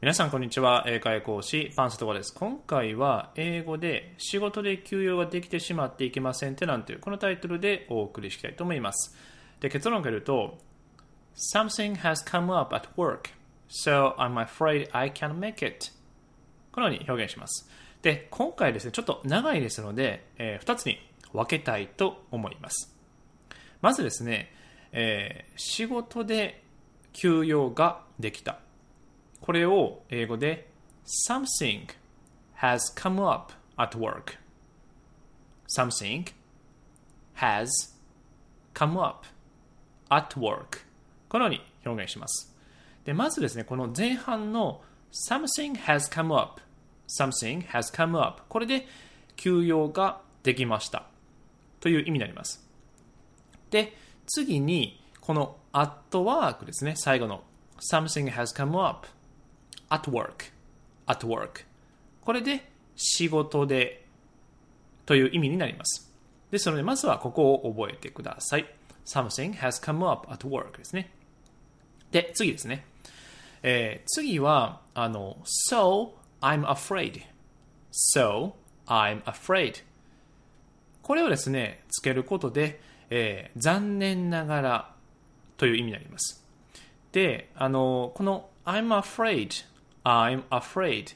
皆さんこんにちは。英会講師パンストワです。今回は英語で仕事で休養ができてしまっていけませんってなんていうこのタイトルでお送りしたいと思います。で結論を言うと Something has come up at work so I'm afraid I can't make it. このように表現します。で今回ですねちょっと長いですので、えー、2つに分けたいと思います。まずですね、えー、仕事で休養ができた。これを英語で something has come up at work something has come up at work このように表現しますでまずですねこの前半の something has come up something has come up これで休養ができましたという意味になりますで次にこの at work ですね最後の something has come up at work, at work これで仕事でという意味になります。ですので、まずはここを覚えてください。something has come up at work ですね。で、次ですね。えー、次は、あの、so I'm afraid. so I'm afraid. これをですね、つけることで、えー、残念ながらという意味になります。で、あの、この I'm afraid I'm afraid.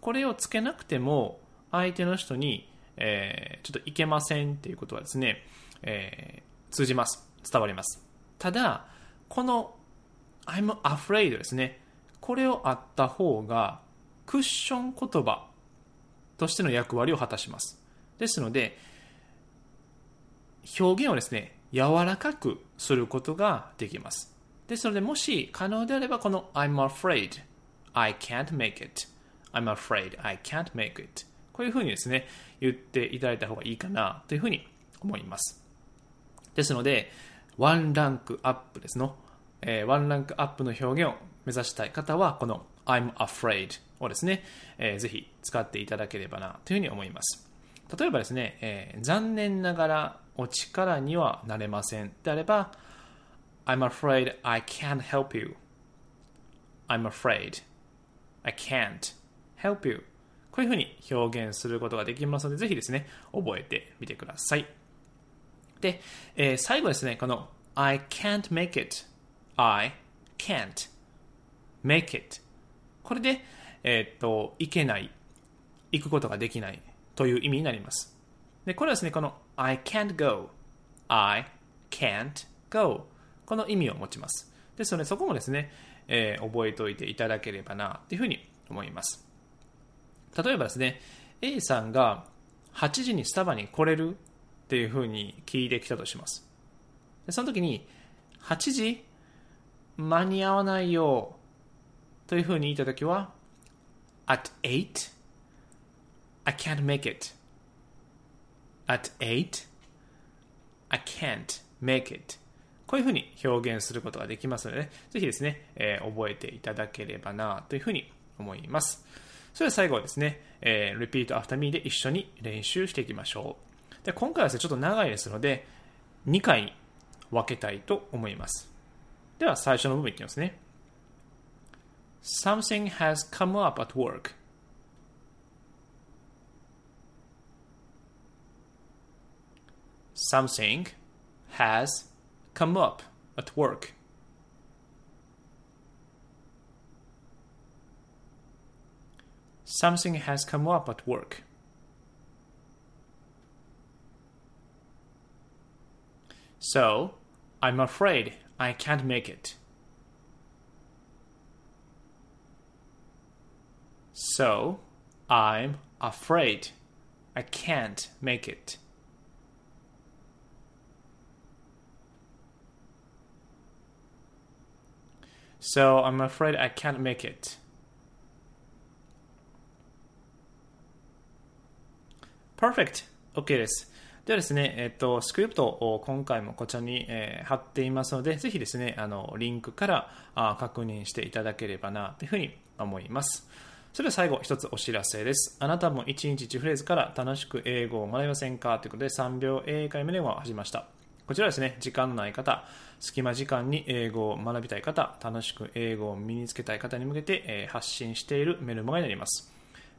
これをつけなくても相手の人に、えー、ちょっといけませんっていうことはですね、えー、通じます。伝わります。ただこの I'm afraid ですねこれをあった方がクッション言葉としての役割を果たします。ですので表現をですね柔らかくすることができます。ですのでもし可能であればこの I'm afraid I can't make it. I'm afraid I can't make it. こういうふうにですね、言っていただいた方がいいかなというふうに思います。ですので、ワンランクアップですの、えー、ワンランクアップの表現を目指したい方は、この I'm afraid をですね、えー、ぜひ使っていただければなというふうに思います。例えばですね、えー、残念ながらお力にはなれませんであれば、I'm afraid I can't help you. I'm afraid I can't help you こういうふうに表現することができますので、ぜひですね、覚えてみてください。で、えー、最後ですね、この I can't make it I can't make it これで、えー、っと、いけない、行くことができないという意味になります。で、これはですね、この I can't go I can't go この意味を持ちます。ですので、そこもですね、えー、覚えておいていただければなというふうに思います。例えばですね、A さんが8時にスタバに来れるっていうふうに聞いてきたとします。でその時に、8時間に合わないよというふうに言った時は、at 8 I can't make it. at 8 I can't make it. こういうふうに表現することができますので、ね、ぜひですね、えー、覚えていただければなというふうに思います。それでは最後はですね、えー、repeat after me で一緒に練習していきましょう。で今回はですね、ちょっと長いですので、2回に分けたいと思います。では最初の部分いきますね。Something has come up at work. Something has come up at work. Something has come up at work. So, I'm afraid I can't make it. So, I'm afraid I can't make it. So I'm afraid I can't make it. Perfect! OK です。ではですね、えっと、スクリプトを今回もこちらに、えー、貼っていますので、ぜひですね、あの、リンクからあ確認していただければな、というふうに思います。それでは最後、一つお知らせです。あなたも1日1フレーズから楽しく英語を学びませんか？ということで、3秒英会話では始めました。こちらですね、時間のない方、隙間時間に英語を学びたい方、楽しく英語を身につけたい方に向けて、え、発信しているメルマガになります。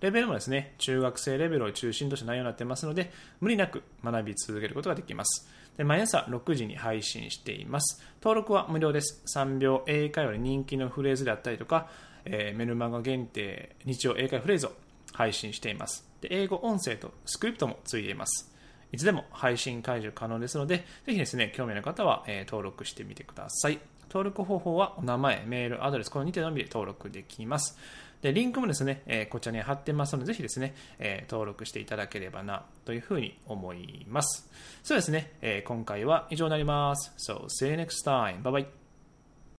レベルもですね、中学生レベルを中心とした内容になってますので、無理なく学び続けることができます。で毎朝6時に配信しています。登録は無料です。3秒英会話で人気のフレーズであったりとか、えー、メルマガ限定日曜英会話フレーズを配信しています。で英語音声とスクリプトもついています。いつでも配信解除可能ですので、ぜひですね、興味のある方は、え、登録してみてください。登録方法はお名前、メール、アドレス、この2点のみで登録できます。で、リンクもですね、え、こちらに貼ってますので、ぜひですね、え、登録していただければな、というふうに思います。そうですね、え、今回は以上になります。So, see you next time. Bye bye.